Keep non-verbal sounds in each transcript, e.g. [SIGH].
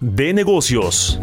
de negocios.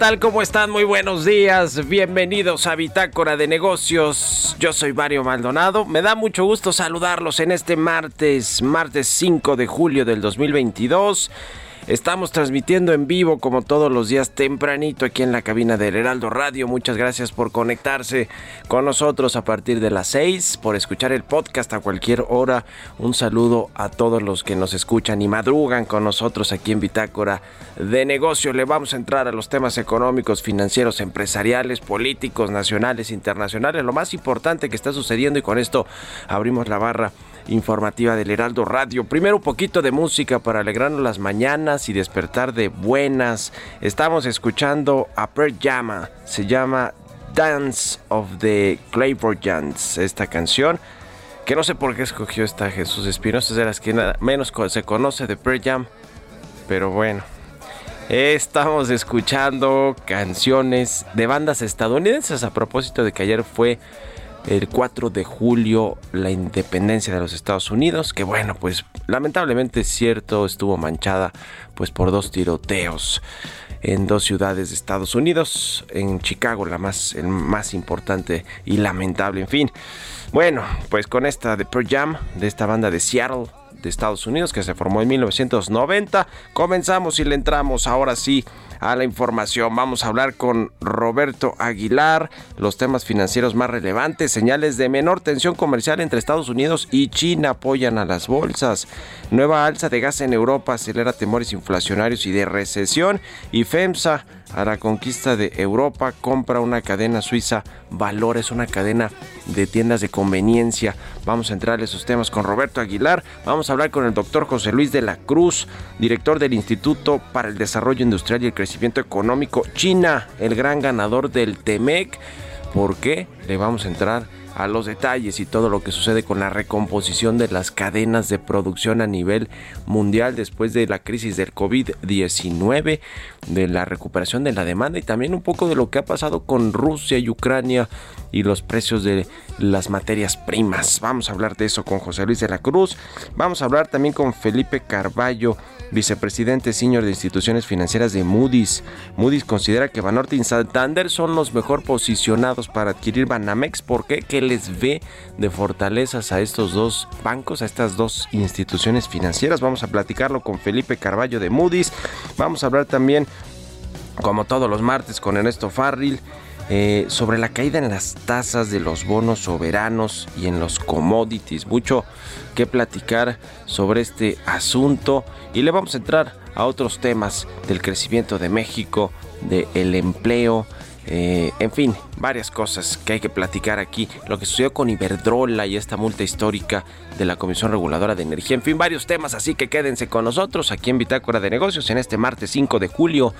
Tal? ¿Cómo están? Muy buenos días. Bienvenidos a Bitácora de Negocios. Yo soy Mario Maldonado. Me da mucho gusto saludarlos en este martes, martes 5 de julio del 2022. Estamos transmitiendo en vivo como todos los días tempranito aquí en la cabina del Heraldo Radio. Muchas gracias por conectarse con nosotros a partir de las 6, por escuchar el podcast a cualquier hora. Un saludo a todos los que nos escuchan y madrugan con nosotros aquí en Bitácora de Negocio. Le vamos a entrar a los temas económicos, financieros, empresariales, políticos, nacionales, internacionales, lo más importante que está sucediendo y con esto abrimos la barra informativa del Heraldo Radio. Primero un poquito de música para alegrarnos las mañanas y despertar de buenas. Estamos escuchando a Pearl Jam, se llama Dance of the Giants, esta canción. Que no sé por qué escogió esta Jesús Espinosa, es de las que menos se conoce de Pearl Jam. Pero bueno, Estamos escuchando canciones de bandas estadounidenses a propósito de que ayer fue el 4 de julio la independencia de los Estados Unidos, que bueno, pues lamentablemente es cierto, estuvo manchada pues por dos tiroteos en dos ciudades de Estados Unidos, en Chicago la más el más importante y lamentable, en fin. Bueno, pues con esta de Pearl Jam de esta banda de Seattle de Estados Unidos que se formó en 1990, comenzamos y le entramos ahora sí a la información. Vamos a hablar con Roberto Aguilar, los temas financieros más relevantes, señales de menor tensión comercial entre Estados Unidos y China apoyan a las bolsas, nueva alza de gas en Europa acelera temores inflacionarios y de recesión. Y FEMSA a la conquista de Europa, compra una cadena suiza Valores, una cadena de tiendas de conveniencia. Vamos a entrar a esos temas con Roberto Aguilar. Vamos a hablar con el doctor José Luis de la Cruz, director del Instituto para el Desarrollo Industrial y el Crecimiento Económico China, el gran ganador del TEMEC. ¿Por qué? Le vamos a entrar a los detalles y todo lo que sucede con la recomposición de las cadenas de producción a nivel mundial después de la crisis del COVID-19, de la recuperación de la demanda y también un poco de lo que ha pasado con Rusia y Ucrania y los precios de las materias primas. Vamos a hablar de eso con José Luis de la Cruz. Vamos a hablar también con Felipe Carballo, vicepresidente senior de instituciones financieras de Moody's. Moody's considera que Banorte y Santander son los mejor posicionados para adquirir Banamex. ¿Por qué? ¿Qué les ve de fortalezas a estos dos bancos, a estas dos instituciones financieras? Vamos a platicarlo con Felipe Carballo de Moody's. Vamos a hablar también, como todos los martes, con Ernesto Farril eh, sobre la caída en las tasas de los bonos soberanos y en los commodities. Mucho que platicar sobre este asunto y le vamos a entrar a otros temas del crecimiento de México, del empleo, eh, en fin, varias cosas que hay que platicar aquí. Lo que sucedió con Iberdrola y esta multa histórica de la Comisión Reguladora de Energía. En fin, varios temas, así que quédense con nosotros aquí en Bitácora de Negocios en este martes 5 de julio.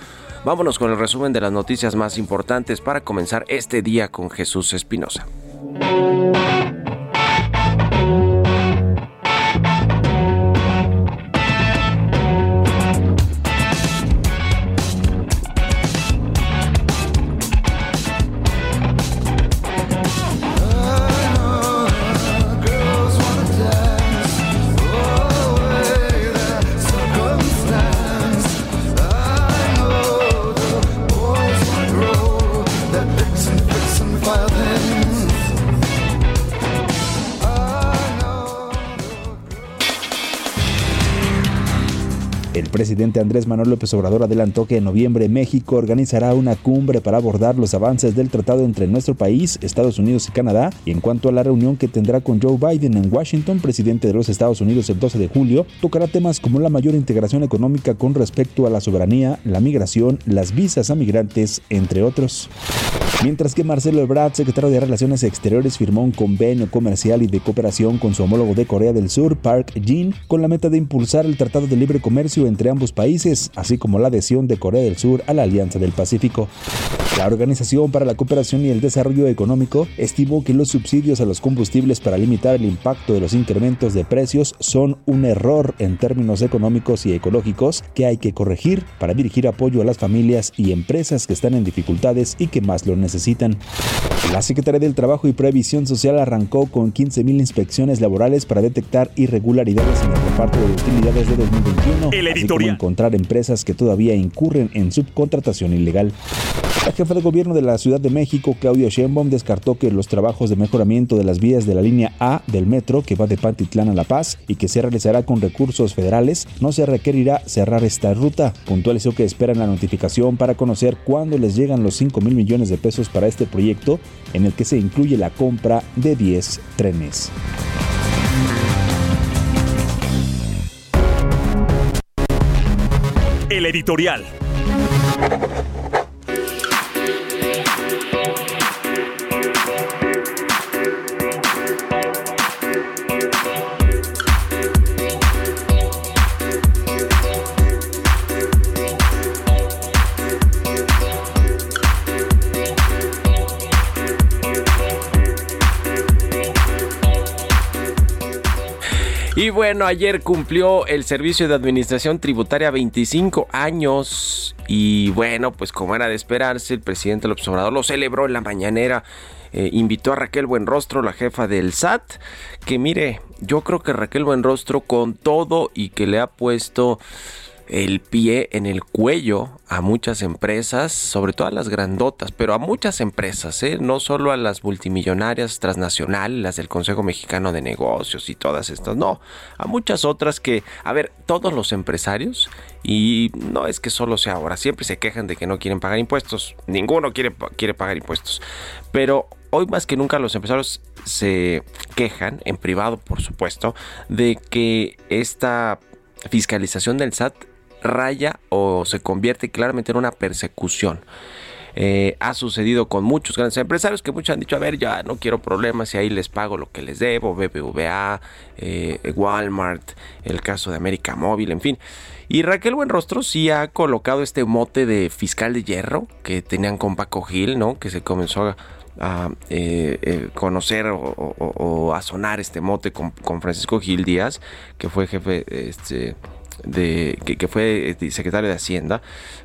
Vámonos con el resumen de las noticias más importantes para comenzar este día con Jesús Espinosa. Presidente Andrés Manuel López Obrador adelantó que en noviembre México organizará una cumbre para abordar los avances del tratado entre nuestro país, Estados Unidos y Canadá. Y en cuanto a la reunión que tendrá con Joe Biden en Washington, presidente de los Estados Unidos el 12 de julio, tocará temas como la mayor integración económica con respecto a la soberanía, la migración, las visas a migrantes, entre otros. Mientras que Marcelo Ebrard, secretario de Relaciones Exteriores, firmó un convenio comercial y de cooperación con su homólogo de Corea del Sur, Park Jin, con la meta de impulsar el Tratado de Libre Comercio entre ambos países, así como la adhesión de Corea del Sur a la Alianza del Pacífico. La Organización para la Cooperación y el Desarrollo Económico estimó que los subsidios a los combustibles para limitar el impacto de los incrementos de precios son un error en términos económicos y ecológicos que hay que corregir para dirigir apoyo a las familias y empresas que están en dificultades y que más lo necesitan. La Secretaría del Trabajo y Previsión Social arrancó con 15.000 inspecciones laborales para detectar irregularidades en el reparto de utilidades de 2021, el editorial. Encontrar empresas que todavía incurren en subcontratación ilegal. La jefa de gobierno de la Ciudad de México, Claudia Sheinbaum, descartó que los trabajos de mejoramiento de las vías de la línea A del metro que va de Pantitlán a La Paz y que se realizará con recursos federales, no se requerirá cerrar esta ruta. Puntualizó que esperan la notificación para conocer cuándo les llegan los 5 mil millones de pesos para este proyecto, en el que se incluye la compra de 10 trenes. El editorial. Y bueno, ayer cumplió el Servicio de Administración Tributaria 25 años. Y bueno, pues como era de esperarse, el presidente López Obrador lo celebró en la mañanera. Eh, invitó a Raquel Buenrostro, la jefa del SAT, que mire, yo creo que Raquel Buenrostro con todo y que le ha puesto el pie en el cuello a muchas empresas, sobre todo a las grandotas, pero a muchas empresas, ¿eh? no solo a las multimillonarias transnacionales, las del Consejo Mexicano de Negocios y todas estas, no, a muchas otras que, a ver, todos los empresarios, y no es que solo sea ahora, siempre se quejan de que no quieren pagar impuestos, ninguno quiere, quiere pagar impuestos, pero hoy más que nunca los empresarios se quejan, en privado por supuesto, de que esta fiscalización del SAT raya o se convierte claramente en una persecución. eh, ha sucedido con muchos grandes empresarios que muchos han dicho, a ver, ya no quiero problemas y ahí les pago lo que les debo, BBVA, eh, Walmart, el caso de América Móvil, en fin. Y Raquel Buenrostro sí ha colocado este mote de fiscal de hierro que tenían con Paco Gil, ¿no? Que se comenzó a, eh, conocer o, a sonar este mote con, Francisco Gil Díaz, que fue jefe este, de, que, fue secretario de Hacienda,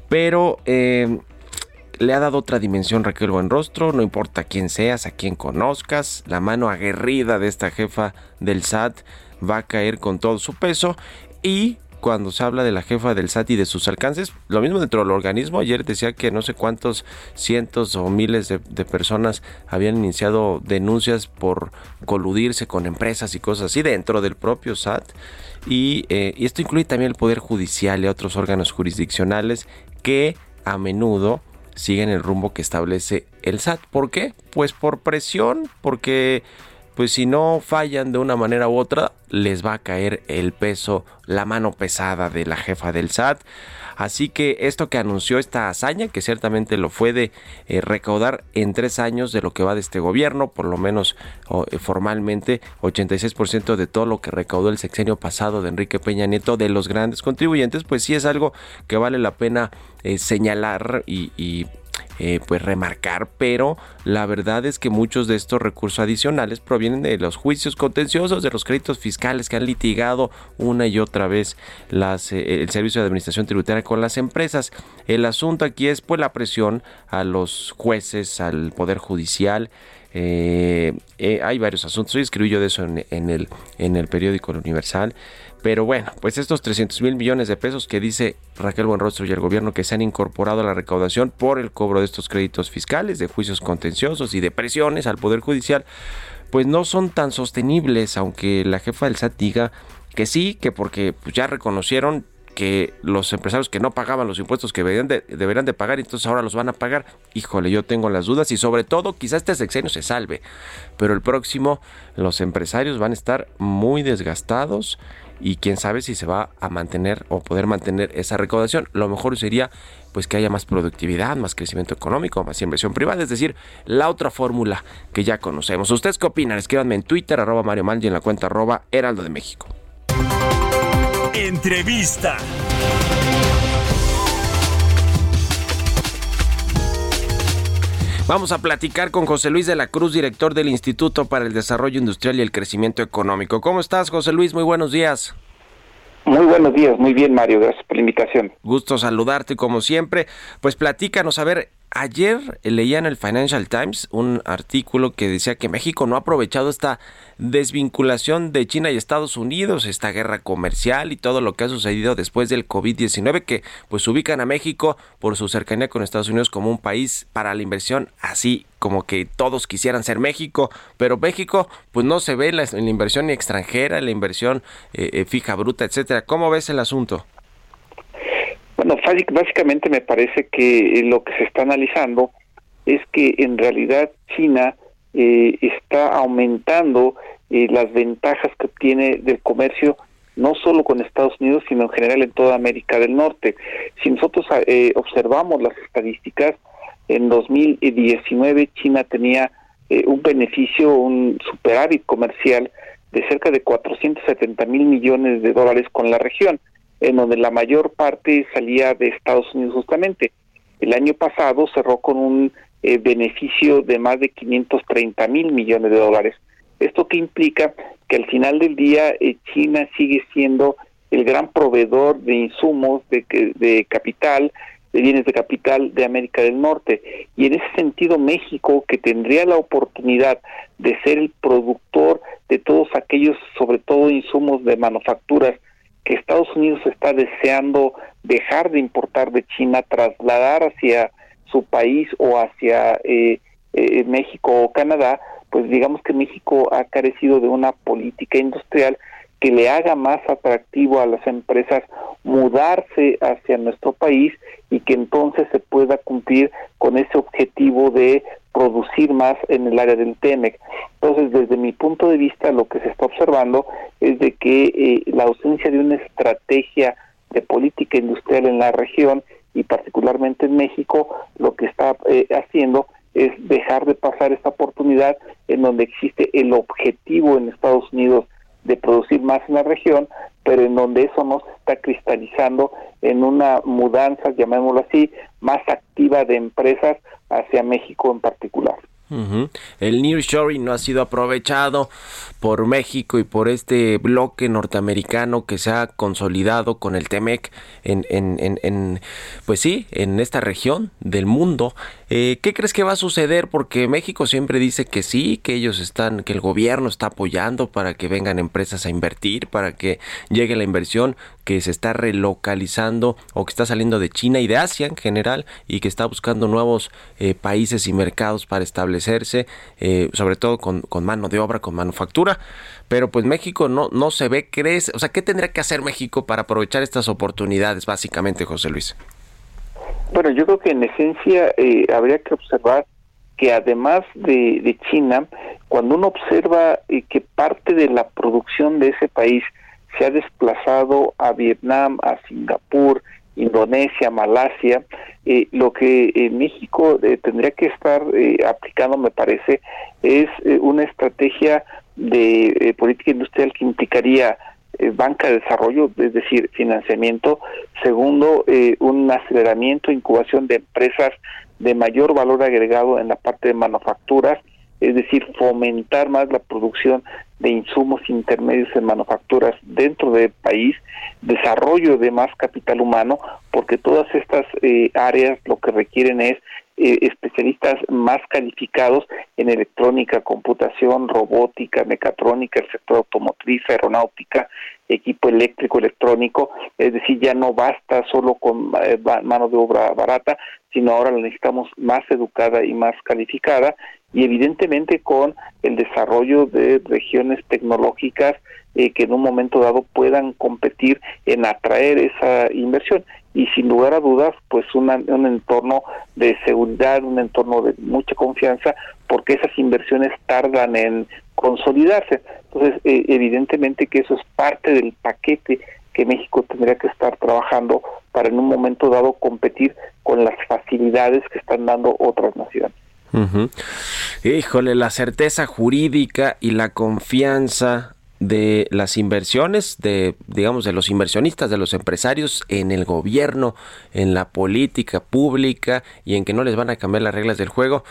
pero le ha dado otra dimensión Raquel Buenrostro, no importa quién seas, a quién conozcas, la mano aguerrida de esta jefa del SAT va a caer con todo su peso y cuando se habla de la jefa del SAT y de sus alcances, lo mismo dentro del organismo, ayer decía que no sé cuántos cientos o miles de, personas habían iniciado denuncias por coludirse con empresas y cosas así dentro del propio SAT. Y, eh, y esto incluye también el Poder Judicial y otros órganos jurisdiccionales que a menudo siguen el rumbo que establece el SAT. ¿Por qué? Pues por presión, porque pues si no fallan de una manera u otra, les va a caer el peso, la mano pesada de la jefa del SAT. Así que esto que anunció esta hazaña, que ciertamente lo fue de eh, recaudar en tres años de lo que va de este gobierno, por lo menos eh, formalmente 86% de todo lo que recaudó el sexenio pasado de Enrique Peña Nieto de los grandes contribuyentes, pues sí es algo que vale la pena eh, señalar y eh, pues remarcar, pero la verdad es que muchos de estos recursos adicionales provienen de los juicios contenciosos, de los créditos fiscales que han litigado una y otra vez eh, el Servicio de Administración Tributaria con las empresas. El asunto aquí es pues la presión a los jueces, al Poder Judicial, eh, hay varios asuntos. Hoy escribí yo de eso en, el, en el periódico Universal. Pero bueno, pues estos 300 mil millones de pesos que dice Raquel Buenrostro y el gobierno que se han incorporado a la recaudación por el cobro de estos créditos fiscales, de juicios contenciosos y de presiones al Poder Judicial, pues no son tan sostenibles, aunque la jefa del SAT diga que sí, que porque pues, ya reconocieron que los empresarios que no pagaban los impuestos que deberían de, deberían de pagar, entonces ahora los van a pagar. Híjole, yo tengo las dudas y sobre todo quizás este sexenio se salve, pero el próximo los empresarios van a estar muy desgastados y quién sabe si se va a mantener o poder mantener esa recaudación. Lo mejor sería pues que haya más productividad, más crecimiento económico, más inversión privada, es decir, la otra fórmula que ya conocemos. ¿Ustedes qué opinan? Escríbanme en Twitter, arroba Mario Mal en la cuenta arroba Heraldo de México. Entrevista. Vamos a platicar con José Luis de la Cruz, director del Instituto para el Desarrollo Industrial y el Crecimiento Económico. ¿Cómo estás, José Luis? Muy buenos días. Muy buenos días, muy bien Mario, gracias por la invitación. Gusto saludarte como siempre. Pues platícanos, a ver, ayer leía en el Financial Times un artículo que decía que México no ha aprovechado esta desvinculación de China y Estados Unidos, esta guerra comercial y todo lo que ha sucedido después del COVID-19 que pues ubican a México por su cercanía con Estados Unidos como un país para la inversión así como que todos quisieran ser México, pero México pues no se ve en la, inversión extranjera, en la inversión eh, eh, fija, bruta, etcétera. ¿Cómo ves el asunto? Bueno, básicamente me parece que lo que se está analizando es que en realidad China eh, está aumentando eh, las ventajas que obtiene del comercio no solo con Estados Unidos, sino en general en toda América del Norte. Si nosotros eh, observamos las estadísticas, en 2019 China tenía un beneficio, un superávit comercial de cerca de 470 mil millones de dólares con la región en donde la mayor parte salía de Estados Unidos justamente. El año pasado cerró con un eh, beneficio de más de 530 mil millones de dólares. ¿Esto que implica? Que al final del día eh, China sigue siendo el gran proveedor de insumos, de, de capital, de bienes de capital de América del Norte. Y en ese sentido México, que tendría la oportunidad de ser el productor de todos aquellos, sobre todo insumos de manufacturas que Estados Unidos está deseando dejar de importar de China, trasladar hacia su país o hacia eh, eh, México o Canadá, pues digamos que México ha carecido de una política industrial que le haga más atractivo a las empresas mudarse hacia nuestro país y que entonces se pueda cumplir con ese objetivo de producir más en el área del TEMEC. Entonces, desde mi punto de vista, lo que se está observando es de que eh, la ausencia de una estrategia de política industrial en la región y particularmente en México lo que está eh, haciendo es dejar de pasar esta oportunidad en donde existe el objetivo en Estados Unidos de producir más en la región, pero en donde eso no se está cristalizando en una mudanza, llamémoslo así, más activa de empresas hacia México en particular. El nearshoring no ha sido aprovechado por México y por este bloque norteamericano que se ha consolidado con el Temec en, en, en, pues sí, en esta región del mundo. Eh, ¿Qué crees que va a suceder? Porque México siempre dice que sí, que ellos están, que el gobierno está apoyando para que vengan empresas a invertir, para que llegue la inversión que se está relocalizando o que está saliendo de China y de Asia en general y que está buscando nuevos eh, países y mercados para establecerse, eh, sobre todo con, mano de obra, con manufactura. Pero pues México no, no se ve, crees, o sea, ¿qué tendría que hacer México para aprovechar estas oportunidades, básicamente, José Luis? Bueno, yo creo que en esencia eh, habría que observar que además de, de China, cuando uno observa que parte de la producción de ese país se ha desplazado a Vietnam, a Singapur, Indonesia, Malasia, eh, lo que en México eh, tendría que estar eh, aplicando, me parece, es una estrategia de política industrial que implicaría banca de desarrollo, es decir, financiamiento. Segundo, un aceleramiento, incubación de empresas de mayor valor agregado en la parte de manufacturas es decir, fomentar más la producción de insumos intermedios en manufacturas dentro del país, desarrollo de más capital humano, porque todas estas eh, áreas lo que requieren es eh, especialistas más calificados en electrónica, computación, robótica, mecatrónica, el sector automotriz, aeronáutica, equipo eléctrico, electrónico, es decir, ya no basta solo con eh, mano de obra barata, sino ahora la necesitamos más educada y más calificada. Y evidentemente con el desarrollo de regiones tecnológicas eh, que en un momento dado puedan competir en atraer esa inversión y sin lugar a dudas pues un entorno de seguridad, un entorno de mucha confianza porque esas inversiones tardan en consolidarse. Entonces eh, evidentemente que eso es parte del paquete que México tendría que estar trabajando para en un momento dado competir con las facilidades que están dando otras naciones. Híjole, la certeza jurídica y la confianza de las inversiones, de digamos de los inversionistas, de los empresarios en el gobierno, en la política pública y en que no les van a cambiar las reglas del juego,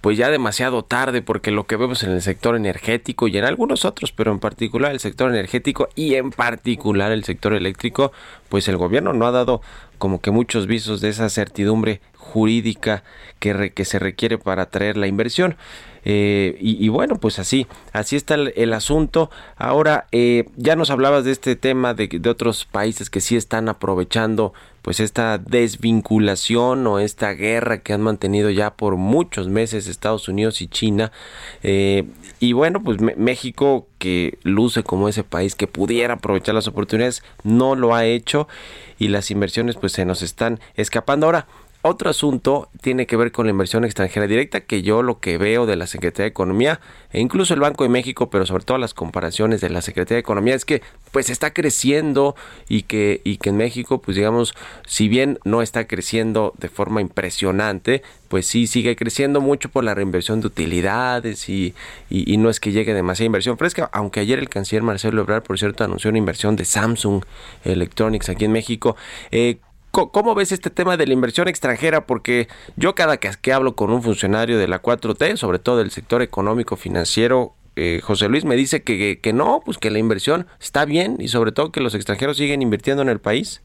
pues ya demasiado tarde porque lo que vemos en el sector energético y en algunos otros, pero en particular el sector energético y en particular el sector eléctrico, pues el gobierno no ha dado como que muchos visos de esa certidumbre jurídica que, que se requiere para atraer la inversión. Eh, y, bueno, pues así, así está el, asunto. Ahora, eh, ya nos hablabas de este tema de, de, otros países que sí están aprovechando pues esta desvinculación o esta guerra que han mantenido ya por muchos meses Estados Unidos y China. Eh, y bueno, pues México que luce como ese país que pudiera aprovechar las oportunidades, no lo ha hecho y las inversiones pues se nos están escapando. Ahora, otro asunto tiene que ver con la inversión extranjera directa, que yo lo que veo de la Secretaría de Economía, e incluso el Banco de México, pero sobre todo las comparaciones de la Secretaría de Economía, es que pues está creciendo y que, y que en México, pues digamos, si bien no está creciendo de forma impresionante, pues sí sigue creciendo mucho por la reinversión de utilidades y, y, no es que llegue demasiada inversión fresca, aunque ayer el canciller Marcelo Ebrard, por cierto, anunció una inversión de Samsung Electronics aquí en México. Eh, ¿Cómo ves este tema de la inversión extranjera? Porque yo cada que, que hablo con un funcionario de la 4T, sobre todo del sector económico financiero, eh, José Luis me dice que, que, no, pues que la inversión está bien y sobre todo que los extranjeros siguen invirtiendo en el país.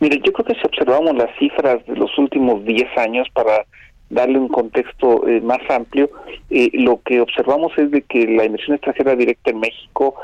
Mire, yo creo que si observamos las cifras de los últimos 10 años para darle un contexto eh, más amplio, eh, lo que observamos es de que la inversión extranjera directa en México,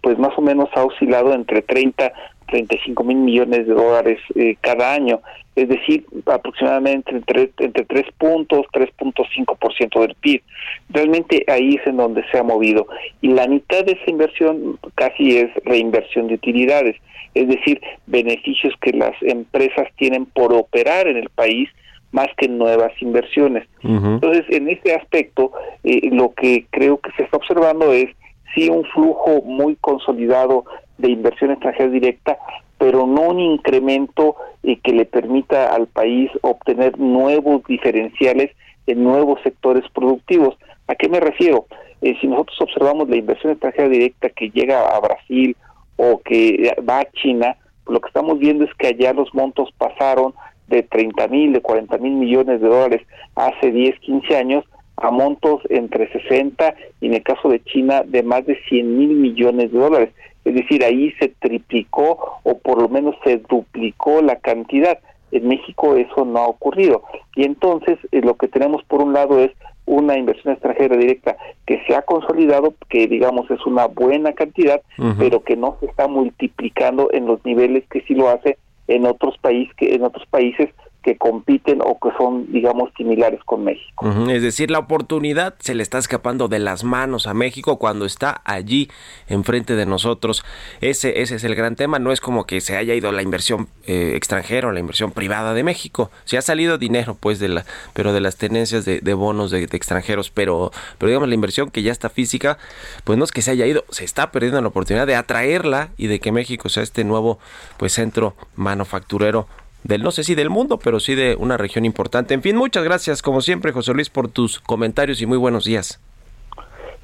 pues más o menos ha oscilado entre 30 35 mil millones de dólares eh, cada año, es decir, aproximadamente entre, entre 3 puntos, 3.5% del PIB. Realmente ahí es en donde se ha movido. Y la mitad de esa inversión casi es reinversión de utilidades, es decir, beneficios que las empresas tienen por operar en el país más que nuevas inversiones. Entonces, en este aspecto, eh, lo que creo que se está observando es sí un flujo muy consolidado de inversión extranjera directa, pero no un incremento eh, que le permita al país obtener nuevos diferenciales en nuevos sectores productivos. ¿A qué me refiero? Eh, si nosotros observamos la inversión extranjera directa que llega a Brasil o que va a China, lo que estamos viendo es que allá los montos pasaron de 30 mil, de 40 mil millones de dólares hace 10, 15 años a montos entre 60 y en el caso de China de más de 100 mil millones de dólares. Es decir, ahí se triplicó o por lo menos se duplicó la cantidad. En México eso no ha ocurrido. Y entonces eh, lo que tenemos por un lado es una inversión extranjera directa que se ha consolidado, que digamos es una buena cantidad, pero que no se está multiplicando en los niveles que sí lo hace en otros países que en otros países que compiten o que son, digamos, similares con México. Es decir, la oportunidad se le está escapando de las manos a México cuando está allí enfrente de nosotros. Ese, ese es el gran tema. No es como que se haya ido la inversión eh, extranjera o la inversión privada de México. Se ha salido dinero, pues, de la, pero de las tenencias de, bonos de, extranjeros. Pero, pero digamos, la inversión que ya está física, pues no es que se haya ido, se está perdiendo la oportunidad de atraerla y de que México sea este nuevo, pues, centro manufacturero del no sé si del mundo, pero sí de una región importante. En fin, muchas gracias como siempre, José Luis, por tus comentarios y muy buenos días.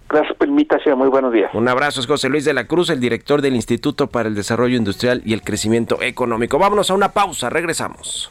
Gracias por invitación, muy buenos días. Un abrazo, es José Luis de la Cruz, el director del Instituto para el Desarrollo Industrial y el Crecimiento Económico. Vámonos a una pausa, regresamos.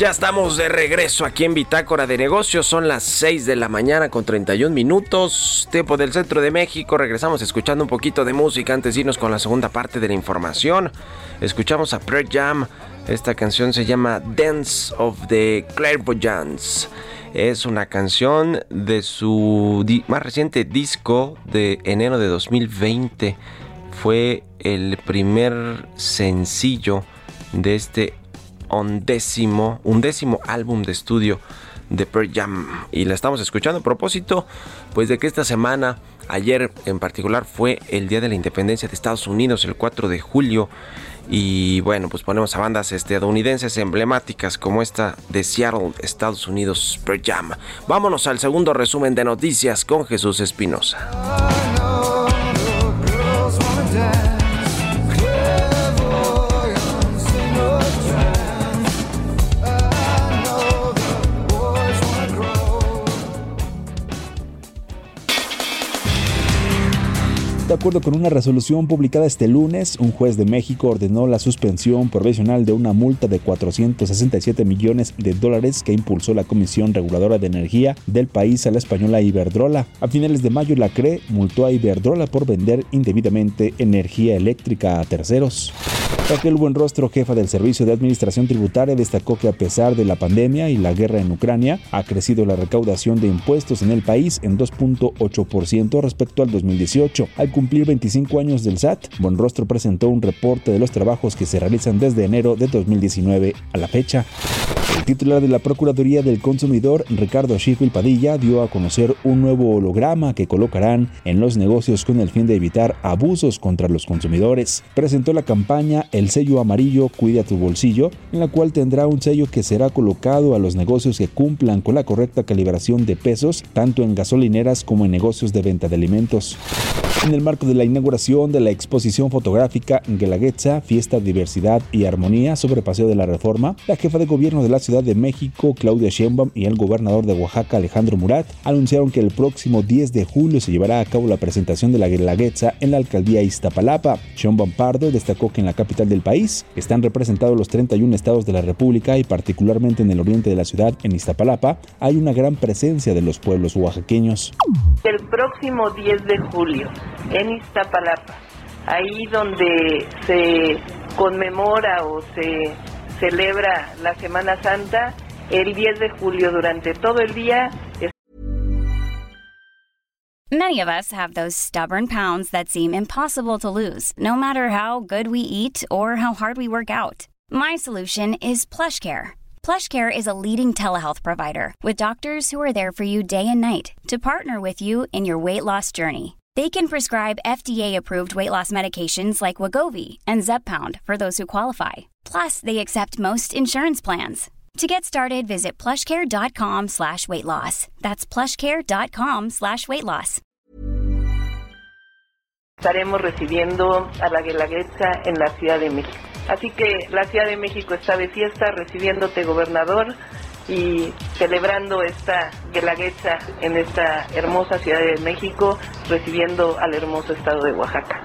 Ya estamos de regreso aquí en Bitácora de Negocios. Son las 6 de la mañana con 31 minutos. Tiempo del centro de México. Regresamos escuchando un poquito de música antes de irnos con la segunda parte de la información. Escuchamos a Pearl Jam. Esta canción se llama Dance of the Clairvoyants. Es una canción de su más reciente disco de enero de 2020. Fue el primer sencillo de este undécimo, undécimo álbum de estudio de Pearl Jam. Y la estamos escuchando. A propósito pues de que esta semana ayer en particular fue el día de la independencia de Estados Unidos el 4 de julio. Y bueno pues ponemos a bandas estadounidenses emblemáticas como esta de Seattle Estados Unidos Pearl Jam. Vámonos al segundo resumen de noticias con Jesús Espinosa De acuerdo con una resolución publicada este lunes, un juez de México ordenó la suspensión provisional de una multa de 467 millones de dólares que impulsó la Comisión Reguladora de Energía del país a la española Iberdrola. A finales de mayo, la CRE multó a Iberdrola por vender indebidamente energía eléctrica a terceros. Raquel Buenrostro, jefa del Servicio de Administración Tributaria, destacó que a pesar de la pandemia y la guerra en Ucrania, ha crecido la recaudación de impuestos en el país en 2.8% respecto al 2018. Al cumplir 25 años del SAT, Buenrostro presentó un reporte de los trabajos que se realizan desde enero de 2019 a la fecha. El titular de la Procuraduría del Consumidor, Ricardo Schiffel Padilla, dio a conocer un nuevo holograma que colocarán en los negocios con el fin de evitar abusos contra los consumidores. Presentó la campaña el sello amarillo Cuida tu bolsillo, en la cual tendrá un sello que será colocado a los negocios que cumplan con la correcta calibración de pesos, tanto en gasolineras como en negocios de venta de alimentos. En el marco de la inauguración de la exposición fotográfica Guelaguetza, Fiesta, Diversidad y Armonía sobre Paseo de la Reforma, la jefa de gobierno de la Ciudad de México, Claudia Sheinbaum, y el gobernador de Oaxaca, Alejandro Murat, anunciaron que el próximo 10 de julio se llevará a cabo la presentación de la Guelaguetza en la alcaldía Iztapalapa. Sheinbaum Pardo destacó que en la capital del país están representados los 31 estados de la República y particularmente en el oriente de la ciudad, en Iztapalapa, hay una gran presencia de los pueblos oaxaqueños. El próximo 10 de julio en Iztapalapa, ahí donde se conmemora o se celebra la Semana Santa, el 10 de julio durante todo el día. Many of us have those stubborn pounds that seem impossible to lose, no matter how good we eat or how hard we work out. My solution is PlushCare. PlushCare is a leading telehealth provider with doctors who are there for you day and night to partner with you in your weight loss journey. They can prescribe FDA-approved weight loss medications like Wagovi and Zepbound for those who qualify. Plus, they accept most insurance plans. To get started, visit plushcare.com slash weight loss. That's plushcare.com slash weight loss. Estaremos recibiendo a la Guelaguetza en la Ciudad de México. Así que la Ciudad de México está de fiesta recibiéndote, gobernador, y celebrando esta Guelaguetza en esta hermosa Ciudad de México, recibiendo al hermoso estado de Oaxaca.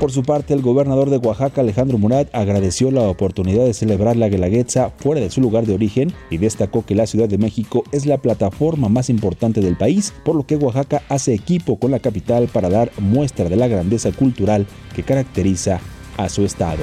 Por su parte, el gobernador de Oaxaca, Alejandro Murat, agradeció la oportunidad de celebrar la Guelaguetza fuera de su lugar de origen y destacó que la Ciudad de México es la plataforma más importante del país, por lo que Oaxaca hace equipo con la capital para dar muestra de la grandeza cultural que caracteriza a su estado.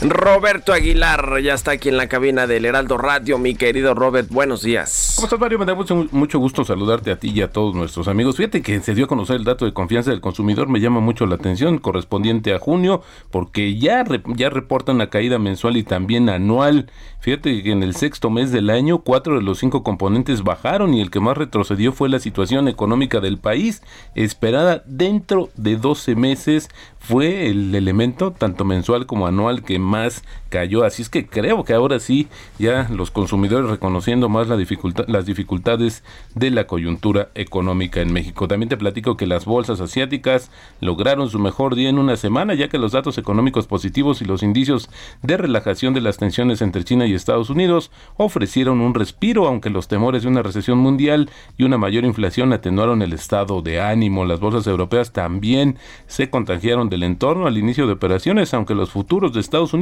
Roberto Aguilar ya está aquí en la cabina del Heraldo Radio. Mi querido Robert, buenos días. ¿Cómo estás, Mario? Me da mucho, mucho, gusto saludarte a ti y a todos nuestros amigos. Fíjate que se dio a conocer el dato de confianza del consumidor, me llama mucho la atención, correspondiente a junio, porque ya, ya reporta una caída mensual y también anual. Fíjate que en el sexto mes del año, cuatro de los cinco componentes bajaron y el que más retrocedió fue la situación económica del país, esperada dentro de 12 meses fue el elemento tanto mensual como anual que más cayó. Así es que creo que ahora sí ya los consumidores reconociendo más la dificultad, las dificultades de la coyuntura económica en México. También te platico que las bolsas asiáticas lograron su mejor día en una semana ya que los datos económicos positivos y los indicios de relajación de las tensiones entre China y Estados Unidos ofrecieron un respiro aunque los temores de una recesión mundial y una mayor inflación atenuaron el estado de ánimo. Las bolsas europeas también se contagiaron del entorno al inicio de operaciones aunque los futuros de Estados Unidos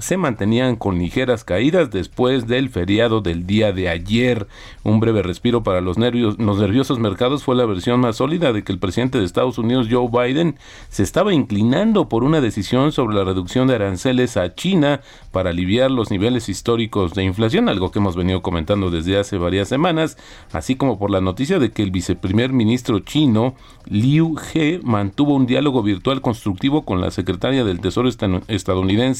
se mantenían con ligeras caídas después del feriado del día de ayer. Un breve respiro para los, nervios, los nerviosos mercados fue la versión más sólida de que el presidente de Estados Unidos, Joe Biden, se estaba inclinando por una decisión sobre la reducción de aranceles a China para aliviar los niveles históricos de inflación, algo que hemos venido comentando desde hace varias semanas, así como por la noticia de que el viceprimer ministro chino, Liu He, mantuvo un diálogo virtual constructivo con la secretaria del Tesoro estadounidense,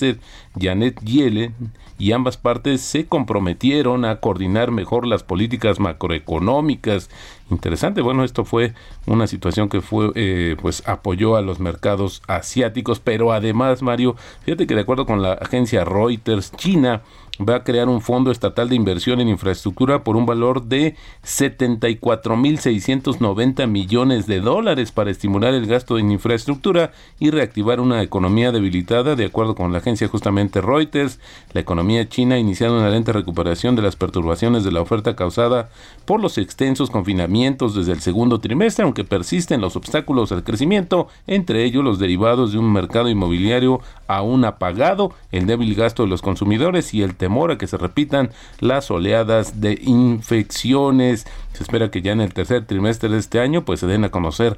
Janet Yellen y ambas partes se comprometieron a coordinar mejor las políticas macroeconómicas. Interesante, bueno, esto fue una situación que fue, eh, pues apoyó a los mercados asiáticos, pero además, Mario, fíjate que de acuerdo con la agencia Reuters, China va a crear un fondo estatal de inversión en infraestructura por un valor de 74.690 millones de dólares para estimular el gasto en infraestructura y reactivar una economía debilitada, de acuerdo con la agencia justamente Reuters. La economía china ha iniciado una lenta recuperación de las perturbaciones de la oferta causada por los extensos confinamientos desde el segundo trimestre, aunque persisten los obstáculos al crecimiento, entre ellos los derivados de un mercado inmobiliario aún apagado, el débil gasto de los consumidores y el temor a que se repitan las oleadas de infecciones. Se espera que ya en el tercer trimestre de este año pues se den a conocer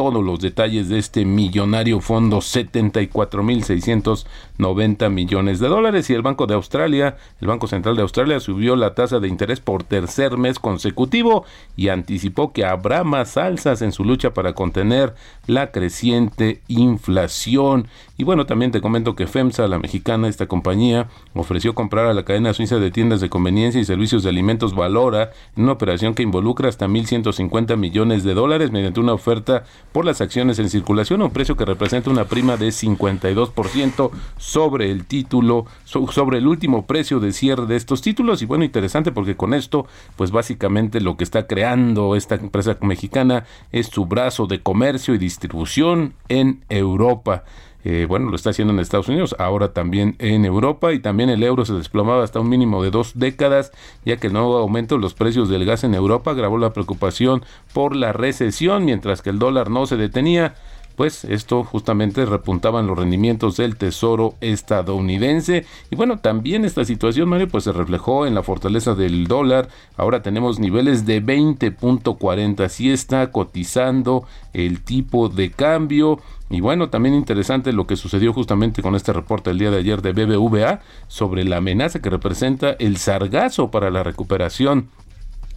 todos los detalles de este millonario fondo, 74.690 millones de dólares. Y el Banco de Australia, el Banco Central de Australia, subió la tasa de interés por tercer mes consecutivo y anticipó que habrá más alzas en su lucha para contener la creciente inflación. Y bueno, también te comento que FEMSA, la mexicana, esta compañía, ofreció comprar a la cadena suiza de tiendas de conveniencia y servicios de alimentos Valora en una operación que involucra hasta 1.150 millones de dólares mediante una oferta por las acciones en circulación a un precio que representa una prima de 52% sobre el título, sobre el último precio de cierre de estos títulos. Y bueno, interesante porque con esto, pues básicamente lo que está creando esta empresa mexicana es su brazo de comercio y distribución en Europa. Eh, bueno, lo está haciendo en Estados Unidos, ahora también en Europa y también el euro se desplomaba hasta un mínimo de dos décadas, ya que el nuevo aumento de los precios del gas en Europa agravó la preocupación por la recesión, mientras que el dólar no se detenía pues esto justamente repuntaban los rendimientos del tesoro estadounidense. Y bueno también esta situación Mario pues se reflejó en la fortaleza del dólar. Ahora tenemos niveles de 20.40 así está cotizando el tipo de cambio. Y bueno, también interesante lo que sucedió justamente con este reporte el día de ayer de BBVA sobre la amenaza que representa el sargazo para la recuperación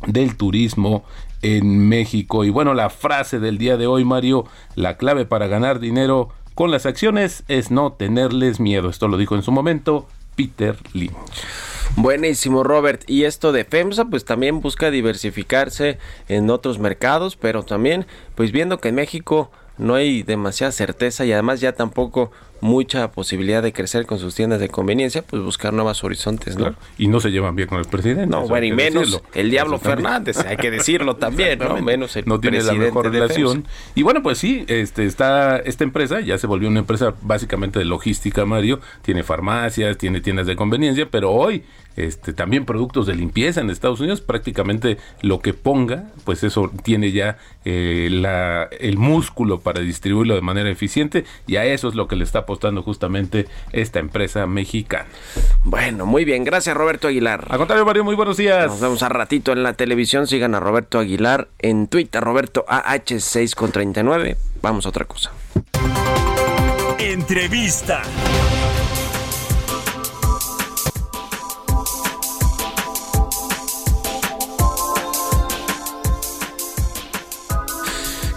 del turismo en México. Y bueno, la frase del día de hoy, Mario, la clave para ganar dinero con las acciones es no tenerles miedo. Esto lo dijo en su momento Peter Lynch. Buenísimo, Robert. Y esto de FEMSA, pues también busca diversificarse en otros mercados, pero también, pues viendo que en México no hay demasiada certeza y además ya tampoco mucha posibilidad de crecer con sus tiendas de conveniencia, pues buscar nuevos horizontes, ¿no? Y no se llevan bien con el presidente. No, bueno, y menos el Diablo Fernández, hay que decirlo [LAUGHS] también, ¿no? Menos el No tiene la mejor relación. Y bueno, pues sí, este está esta empresa ya se volvió una empresa básicamente de logística, Mario, tiene farmacias, tiene tiendas de conveniencia, pero hoy este, también productos de limpieza en Estados Unidos, prácticamente lo que ponga, pues eso tiene ya eh, la, el músculo para distribuirlo de manera eficiente y a eso es lo que le está apostando justamente esta empresa mexicana. Bueno, muy bien, gracias Roberto Aguilar. Al contrario, Mario, muy buenos días. Nos vemos a ratito en la televisión, sigan a Roberto Aguilar en Twitter, Roberto AH6 con 39. Vamos a otra cosa. Entrevista.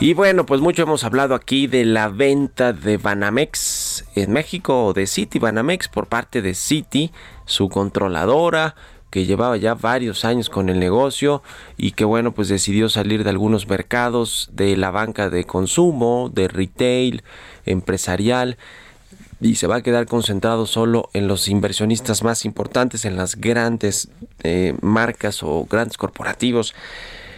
Y bueno, pues mucho hemos hablado aquí de la venta de Banamex en México de City Banamex por parte de City, su controladora que llevaba ya varios años con el negocio y que bueno pues decidió salir de algunos mercados de la banca de consumo, de retail, empresarial y se va a quedar concentrado solo en los inversionistas más importantes, en las grandes eh, marcas o grandes corporativos.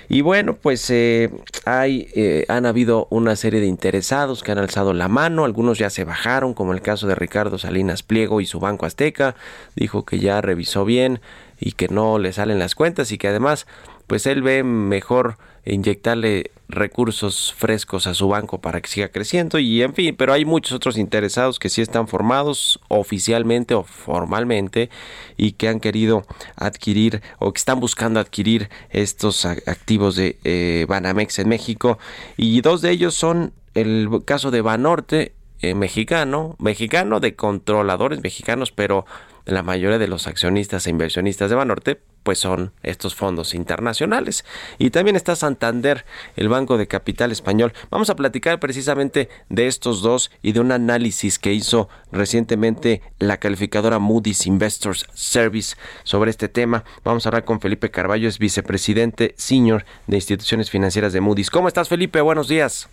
Y bueno, pues eh, hay, eh, han habido una serie de interesados que han alzado la mano, algunos ya se bajaron, como el caso de Ricardo Salinas Pliego y su Banco Azteca, dijo que ya revisó bien y que no le salen las cuentas y que además pues él ve mejor inyectarle recursos frescos a su banco para que siga creciendo. Y en fin, pero hay muchos otros interesados que sí están formados oficialmente o formalmente y que han querido adquirir o que están buscando adquirir estos activos de eh, Banamex en México. Y dos de ellos son el caso de Banorte eh, mexicano, mexicano de controladores mexicanos, pero la mayoría de los accionistas e inversionistas de Banorte pues son estos fondos internacionales. Y también está Santander, el Banco de Capital Español. Vamos a platicar precisamente de estos dos y de un análisis que hizo recientemente la calificadora Moody's Investors Service sobre este tema. Vamos a hablar con Felipe Carballo, es vicepresidente senior de instituciones financieras de Moody's. ¿Cómo estás, Felipe? Buenos días.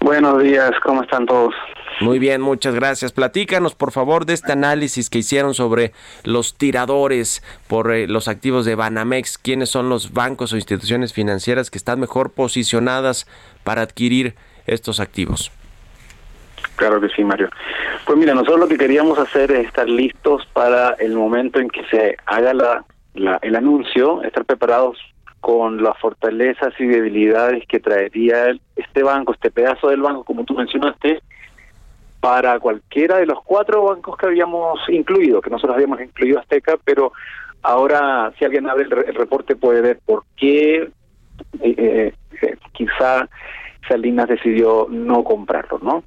Buenos días, ¿cómo están todos? Muy bien, muchas gracias. Platícanos, por favor, de este análisis que hicieron sobre los tiradores por eh, los activos de Banamex. ¿Quiénes son los bancos o instituciones financieras que están mejor posicionadas para adquirir estos activos? Claro que sí, Mario. Pues mira, nosotros lo que queríamos hacer es estar listos para el momento en que se haga la, el anuncio, estar preparados con las fortalezas y debilidades que traería este banco, este pedazo del banco, como tú mencionaste, para cualquiera de los cuatro bancos que habíamos incluido, que nosotros habíamos incluido Azteca, pero ahora si alguien abre el, reporte puede ver por qué eh, eh, quizá Salinas decidió no comprarlo, ¿no?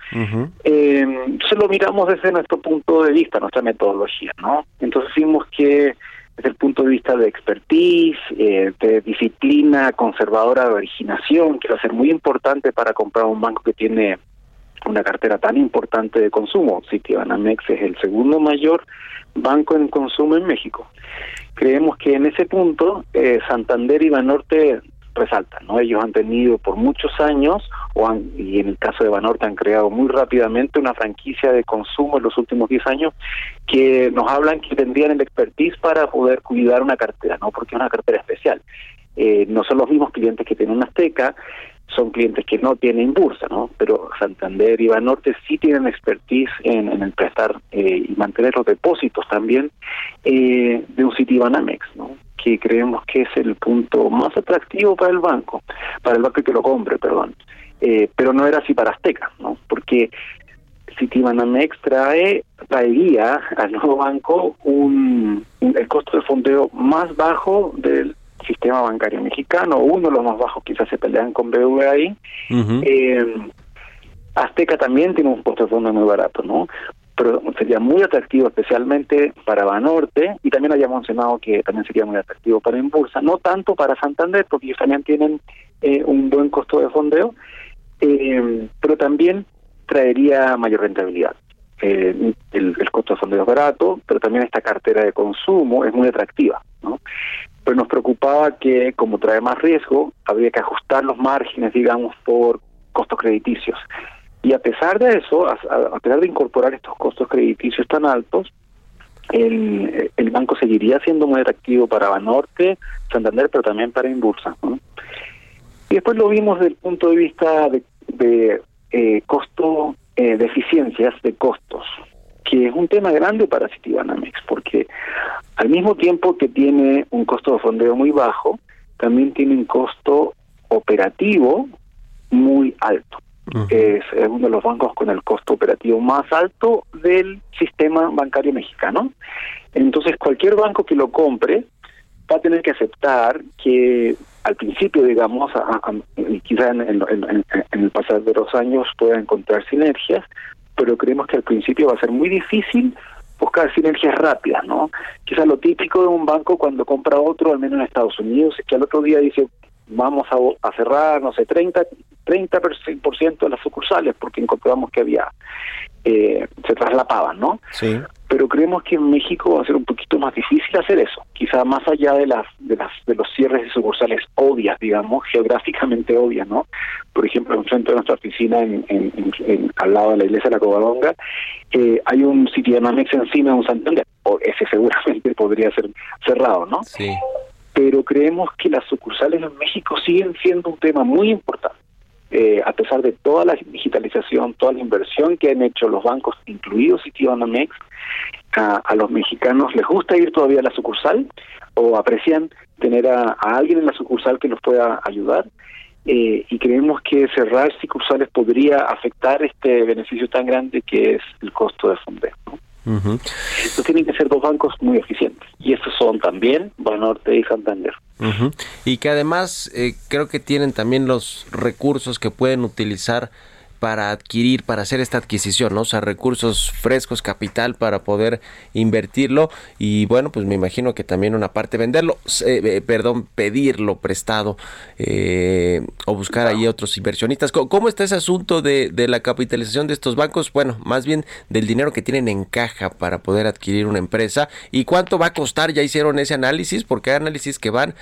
eh, entonces lo miramos desde nuestro punto de vista, nuestra metodología, ¿no? Entonces vimos que desde el punto de vista de expertise, eh, de disciplina conservadora de originación, que va a ser muy importante para comprar un banco que tiene una cartera tan importante de consumo. Citibanamex es el segundo mayor banco en consumo en México. Creemos que en ese punto eh, Santander y Banorte resaltan, ¿no? Ellos han tenido por muchos años, o han, y en el caso de Banorte han creado muy rápidamente una franquicia de consumo en los últimos 10 años que nos hablan que tendrían el expertise para poder cuidar una cartera, ¿no? Porque es una cartera especial. Eh, no son los mismos clientes que tienen una Azteca, son clientes que no tienen bursa, ¿no? Pero Santander y Banorte sí tienen expertise en, en prestar eh, y mantener los depósitos también eh, de un Citibanamex, ¿no? que creemos que es el punto más atractivo para el banco, para el banco que lo compre, perdón. Eh, pero no era así para Azteca, ¿no? Porque Citibanamex trae, traería al nuevo banco un, el costo de fondeo más bajo del sistema bancario mexicano, uno de los más bajos, quizás se pelean con BBVA ahí. eh, Azteca también tiene un costo de fondeo muy barato, ¿no? pero sería muy atractivo especialmente para Banorte y también habíamos mencionado que también sería muy atractivo para Impulsa, no tanto para Santander porque ellos también tienen eh, un buen costo de fondeo, eh, pero también traería mayor rentabilidad. Eh, el, el, costo de fondeo es barato, pero también esta cartera de consumo es muy atractiva, ¿no? Pero nos preocupaba que como trae más riesgo, habría que ajustar los márgenes, digamos, por costos crediticios. Y a pesar de eso, a, a, pesar de incorporar estos costos crediticios tan altos, el, el banco seguiría siendo muy atractivo para Banorte, Santander, pero también para Inbursa. ¿no? Y después lo vimos desde el punto de vista de, de eh, costo, eh, de eficiencias de costos, que es un tema grande para Citibanamex, porque al mismo tiempo que tiene un costo de fondeo muy bajo, también tiene un costo operativo muy alto. Uh -huh. es, es, uno de los bancos con el costo operativo más alto del sistema bancario mexicano. Entonces, cualquier banco que lo compre va a tener que aceptar que al principio, digamos, a, a, quizá en, en, en, en, el pasar de los años pueda encontrar sinergias, pero creemos que al principio va a ser muy difícil buscar sinergias rápidas, ¿no? Quizás lo típico de un banco cuando compra otro, al menos en Estados Unidos, es que al otro día dice, vamos a, a cerrar, no sé, 30, 30% de las sucursales porque encontramos que había, eh, se traslapaban, ¿no? Sí. Pero creemos que en México va a ser un poquito más difícil hacer eso, quizá más allá de las de las de los cierres de sucursales obvias, digamos, geográficamente obvias, ¿no? Por ejemplo, enfrente de nuestra oficina, en, en, en, en al lado de la iglesia de la Covadonga, eh, hay un sitio de Mamex encima de un Santander, o ese seguramente [LAUGHS] podría ser cerrado, ¿no? Sí. Pero creemos que las sucursales en México siguen siendo un tema muy importante eh, a pesar de toda la digitalización, toda la inversión que han hecho los bancos, incluidos Citibanamex, a, a los mexicanos les gusta ir todavía a la sucursal o aprecian tener a, alguien en la sucursal que los pueda ayudar. Eh, y creemos que cerrar sucursales podría afectar este beneficio tan grande que es el costo de fondeo. ¿no? Uh -huh. Entonces tienen que ser dos bancos muy eficientes y estos son también Banorte y Santander. Uh -huh. Y que además eh, creo que tienen también los recursos que pueden utilizar para adquirir, para hacer esta adquisición, ¿no? O sea, recursos frescos, capital para poder invertirlo y bueno, pues me imagino que también una parte venderlo, eh, eh, perdón, pedirlo prestado eh, o buscar ahí otros inversionistas. ¿Cómo, ¿Cómo, está ese asunto de, de, la capitalización de estos bancos? Bueno, más bien del dinero que tienen en caja para poder adquirir una empresa y cuánto va a costar, ya hicieron ese análisis, porque hay análisis que van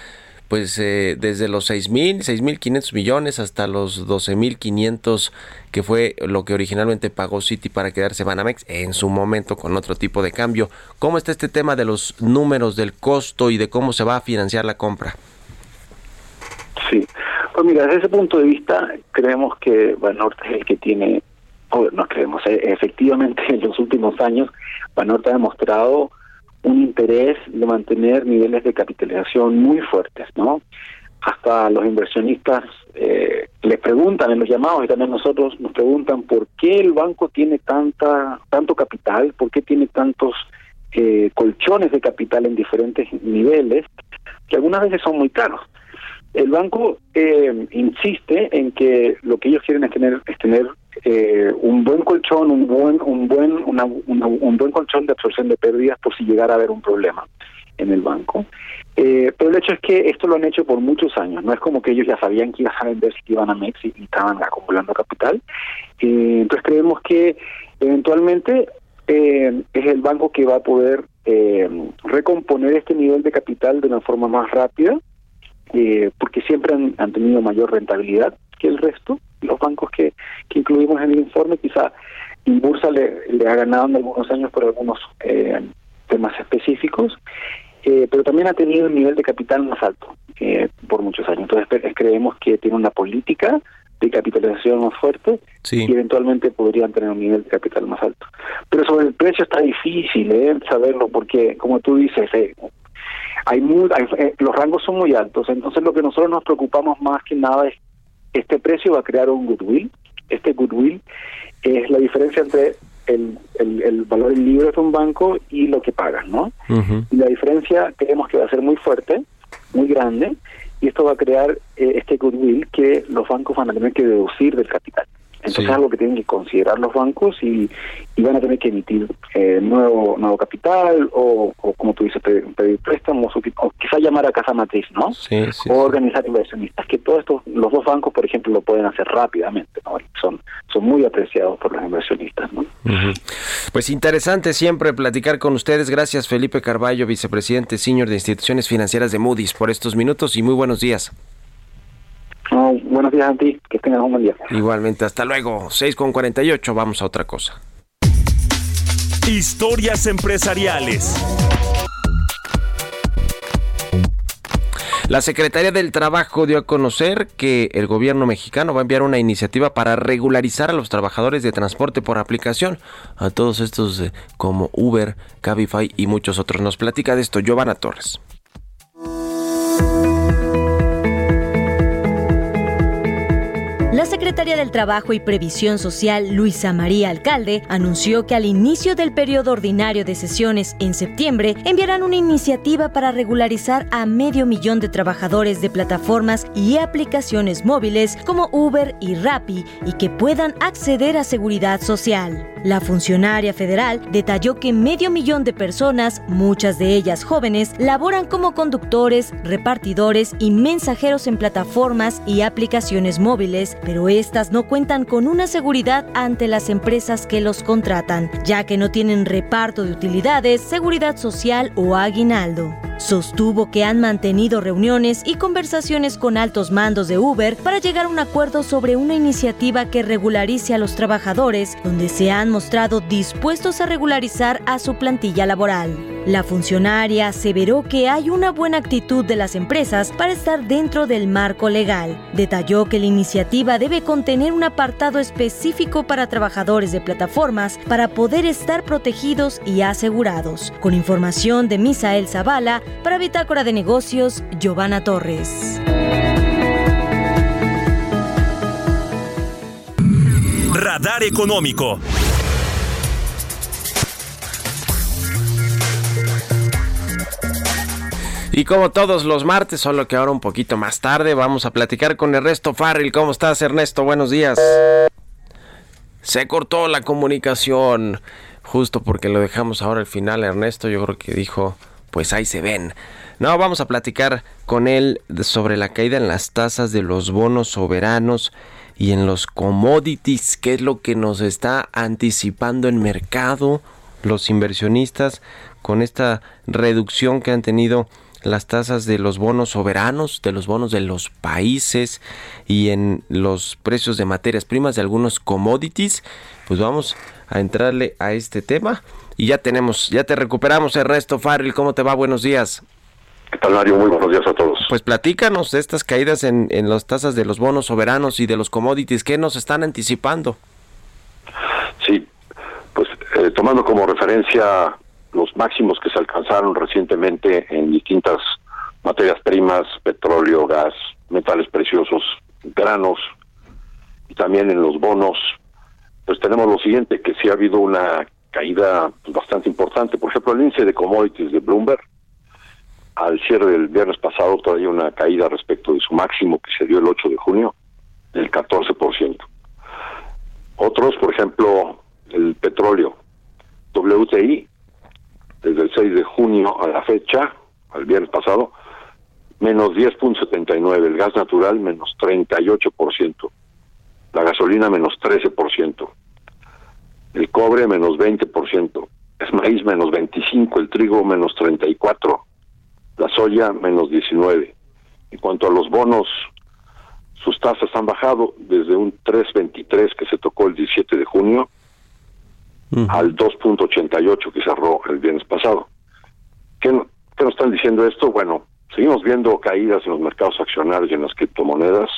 pues eh, desde los 6 mil, 6 mil 500 millones hasta los 12 mil 500 que fue lo que originalmente pagó Citi para quedarse Banamex en su momento con otro tipo de cambio. ¿Cómo está este tema de los números del costo y de cómo se va a financiar la compra? Sí, pues mira, desde ese punto de vista creemos que Banorte es el que tiene, o no creemos, eh, efectivamente [LAUGHS] en los últimos años Banorte ha demostrado un interés de mantener niveles de capitalización muy fuertes, ¿no? Hasta los inversionistas eh, les preguntan en los llamados y también nosotros nos preguntan por qué el banco tiene tanta tanto capital, por qué tiene tantos eh, colchones de capital en diferentes niveles, que algunas veces son muy caros. El banco eh, insiste en que lo que ellos quieren es tener es tener eh, un buen colchón, un buen un buen un buen colchón de absorción de pérdidas por si llegara a haber un problema en el banco. Eh, pero el hecho es que esto lo han hecho por muchos años. No es como que ellos ya sabían que iban a vender si iban a Mex y estaban acumulando capital. Eh, entonces creemos que eventualmente eh, es el banco que va a poder eh, recomponer este nivel de capital de una forma más rápida, porque siempre han, tenido mayor rentabilidad que el resto. Los bancos que, que incluimos en el informe, quizá Inbursa le, le ha ganado en algunos años por algunos eh, temas específicos, eh, pero también ha tenido un nivel de capital más alto eh, por muchos años. Entonces creemos que tiene una política de capitalización más fuerte sí. y eventualmente podrían tener un nivel de capital más alto. Pero sobre el precio está difícil ¿eh? saberlo porque, como tú dices, eh, hay, muy, hay eh, los rangos son muy altos. Entonces lo que nosotros nos preocupamos más que nada es este precio va a crear un goodwill. Este goodwill es la diferencia entre el, el, el valor en libros de un banco y lo que pagas, ¿no? Uh -huh. Y la diferencia creemos que va a ser muy fuerte, muy grande, y esto va a crear eh, este goodwill que los bancos van a tener que deducir del capital. Entonces Sí. es algo que tienen que considerar los bancos y, y van a tener que emitir eh, nuevo nuevo capital o, o como tú dices, pedir, pedir préstamos o, o quizá llamar a casa matriz, ¿no? Sí, sí, o organizar inversionistas, que todos estos, los dos bancos, por ejemplo, lo pueden hacer rápidamente, ¿no? Son, son muy apreciados por los inversionistas, ¿no? Pues interesante siempre platicar con ustedes. Gracias Felipe Carballo, vicepresidente senior de instituciones financieras de Moody's, por estos minutos y muy buenos días. No, buenos días a ti, que tengas un buen día. Igualmente, hasta luego. 6 con 48, vamos a otra cosa. Historias empresariales. La Secretaría del Trabajo dio a conocer que el gobierno mexicano va a enviar una iniciativa para regularizar a los trabajadores de transporte por aplicación, a todos estos eh, como Uber, Cabify y muchos otros. Nos platica de esto Giovanna Torres. creer secretaria del Trabajo y Previsión Social, Luisa María Alcalde, anunció que al inicio del periodo ordinario de sesiones en septiembre enviarán una iniciativa para regularizar a medio millón de trabajadores de plataformas y aplicaciones móviles como Uber y Rappi y que puedan acceder a seguridad social. La funcionaria federal detalló que medio millón de personas, muchas de ellas jóvenes, laboran como conductores, repartidores y mensajeros en plataformas y aplicaciones móviles, pero estas no cuentan con una seguridad ante las empresas que los contratan, ya que no tienen reparto de utilidades, seguridad social o aguinaldo. Sostuvo que han mantenido reuniones y conversaciones con altos mandos de Uber para llegar a un acuerdo sobre una iniciativa que regularice a los trabajadores, donde se han mostrado dispuestos a regularizar a su plantilla laboral. La funcionaria aseveró que hay una buena actitud de las empresas para estar dentro del marco legal. Detalló que la iniciativa debe contener un apartado específico para trabajadores de plataformas para poder estar protegidos y asegurados. Con información de Misael Zavala, para Bitácora de Negocios, Giovanna Torres. Radar económico. Y como todos los martes, solo que ahora un poquito más tarde, vamos a platicar con Ernesto Farril. ¿Cómo estás, Ernesto? Buenos días. Se cortó la comunicación, justo porque lo dejamos ahora al final, Ernesto. Yo creo que dijo, pues ahí se ven. No, vamos a platicar con él sobre la caída en las tasas de los bonos soberanos y en los commodities, qué es lo que nos está anticipando el mercado, los inversionistas, con esta reducción que han tenido las tasas de los bonos soberanos, de los bonos de los países y en los precios de materias primas de algunos commodities, pues vamos a entrarle a este tema y ya tenemos, ya te recuperamos Ernesto Farril, ¿cómo te va? Buenos días. ¿Qué tal, Mario? Muy buenos días a todos. Pues platícanos de estas caídas en, en las tasas de los bonos soberanos y de los commodities, ¿qué nos están anticipando? Sí, pues eh, tomando como referencia los máximos que se alcanzaron recientemente en distintas materias primas, petróleo, gas, metales preciosos, granos y también en los bonos, pues tenemos lo siguiente, que sí ha habido una caída pues, bastante importante. Por ejemplo, el índice de commodities de Bloomberg al cierre del viernes pasado todavía una caída respecto de su máximo que se dio el 8 de junio del 14%. Otros, por ejemplo, el petróleo, WTI, desde el 6 de junio a la fecha, al viernes pasado, menos 10.79, el gas natural menos 38%, la gasolina menos 13%, el cobre menos 20%, es maíz menos 25, el trigo menos 34, la soya menos 19. En cuanto a los bonos, sus tasas han bajado desde un 3.23 que se tocó el 17 de junio al 2.88 que cerró el viernes pasado. ¿Qué, ¿Qué nos están diciendo esto? Bueno, seguimos viendo caídas en los mercados accionarios y en las criptomonedas.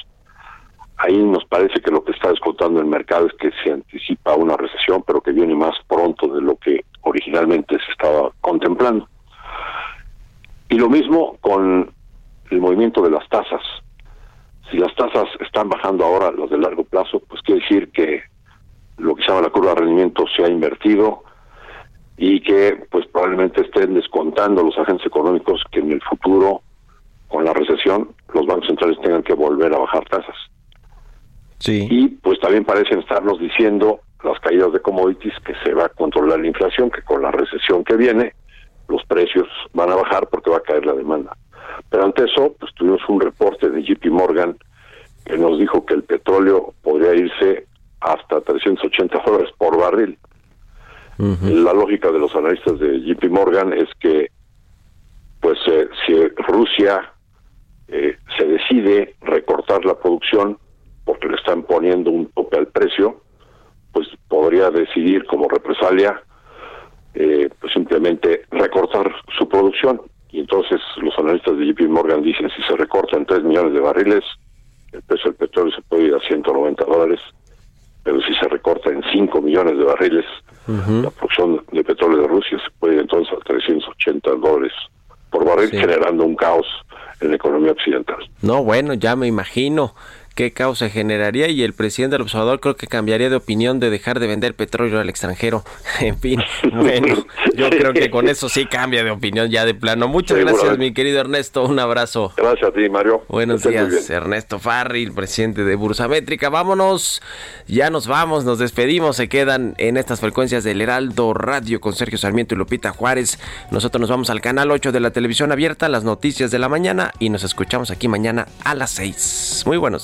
Ahí nos parece que lo que está descontando el mercado es que se anticipa una recesión, pero que viene más pronto de lo que originalmente se estaba contemplando. Y lo mismo con el movimiento de las tasas. Si las tasas están bajando ahora, las de largo plazo, pues quiere decir que lo que se llama la curva de rendimiento se ha invertido y que pues probablemente estén descontando los agentes económicos que en el futuro con la recesión los bancos centrales tengan que volver a bajar tasas. Sí. Y pues también parecen estarnos diciendo las caídas de commodities que se va a controlar la inflación, que con la recesión que viene los precios van a bajar porque va a caer la demanda. Pero ante eso, pues tuvimos un reporte de JP Morgan que nos dijo que el petróleo podría irse hasta 380 dólares por barril. La lógica de los analistas de JP Morgan es que, pues, eh, si Rusia eh, se decide recortar la producción porque le están poniendo un tope al precio, pues podría decidir como represalia eh, pues simplemente recortar su producción. Y entonces los analistas de JP Morgan dicen si se recortan 3 millones de barriles, el precio del petróleo se puede ir a 190 dólares, pero si se recorta en 5 millones de barriles, la producción de petróleo de Rusia se puede ir entonces a 380 dólares por barril, generando un caos en la economía occidental. No, bueno, ya me imagino qué causa generaría y el presidente del observador creo que cambiaría de opinión de dejar de vender petróleo al extranjero. [LAUGHS] En fin, bueno, yo creo que con eso sí cambia de opinión ya de plano. Muchas gracias, mi querido Ernesto. Un abrazo. Gracias a ti, Mario. Buenos días, Ernesto Farri, el presidente de Bursamétrica. Vámonos, ya nos vamos, nos despedimos. Se quedan en estas frecuencias del Heraldo Radio con Sergio Sarmiento y Lupita Juárez. Nosotros nos vamos al canal 8 de la televisión abierta, las noticias de la mañana y nos escuchamos aquí mañana a las 6. Muy buenos